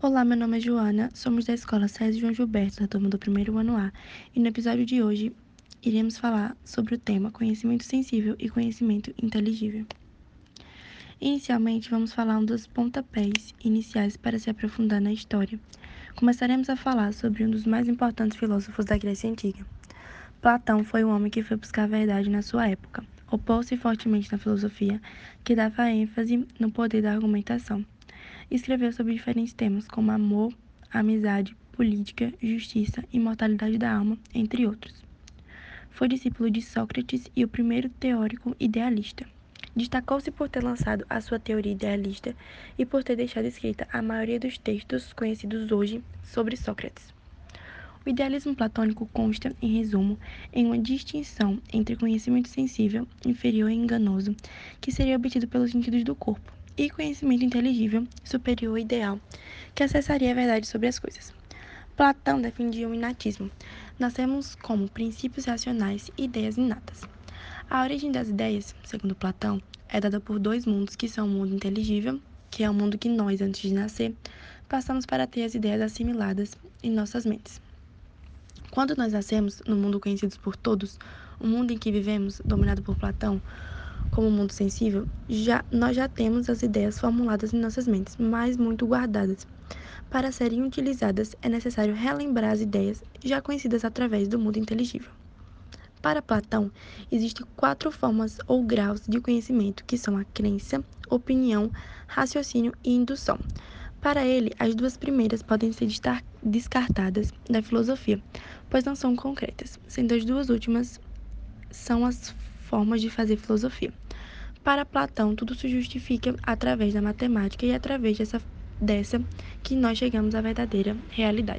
Olá, meu nome é Joana, somos da Escola César João Gilberto, da turma do primeiro ano A, e no episódio de hoje iremos falar sobre o tema conhecimento sensível e conhecimento inteligível. Inicialmente, vamos falar um dos pontapés iniciais para se aprofundar na história. Começaremos a falar sobre um dos mais importantes filósofos da Grécia Antiga. Platão foi o homem que foi buscar a verdade na sua época. Opôs-se fortemente na filosofia, que dava ênfase no poder da argumentação Escreveu sobre diferentes temas, como amor, amizade, política, justiça, imortalidade da alma, entre outros. Foi discípulo de Sócrates e o primeiro teórico idealista. Destacou-se por ter lançado a sua teoria idealista e por ter deixado escrita a maioria dos textos conhecidos hoje sobre Sócrates. O idealismo platônico consta, em resumo, em uma distinção entre conhecimento sensível, inferior e enganoso, que seria obtido pelos sentidos do corpo, e conhecimento inteligível, superior e ideal, que acessaria a verdade sobre as coisas. Platão defendia o inatismo. Nascemos como princípios racionais e ideias inatas. A origem das ideias, segundo Platão, é dada por dois mundos que são o mundo inteligível, que é o mundo que nós, antes de nascer, passamos para ter as ideias assimiladas em nossas mentes. Quando nós nascemos no mundo conhecido por todos, o mundo em que vivemos, dominado por Platão, como mundo sensível, já, nós já temos as ideias formuladas em nossas mentes, mas muito guardadas. Para serem utilizadas, é necessário relembrar as ideias já conhecidas através do mundo inteligível. Para Platão, existem quatro formas ou graus de conhecimento, que são a crença, opinião, raciocínio e indução. Para ele, as duas primeiras podem ser descartadas da filosofia, pois não são concretas, sendo as duas últimas são as formas de fazer filosofia. Para Platão, tudo se justifica através da matemática e através dessa, dessa que nós chegamos à verdadeira realidade.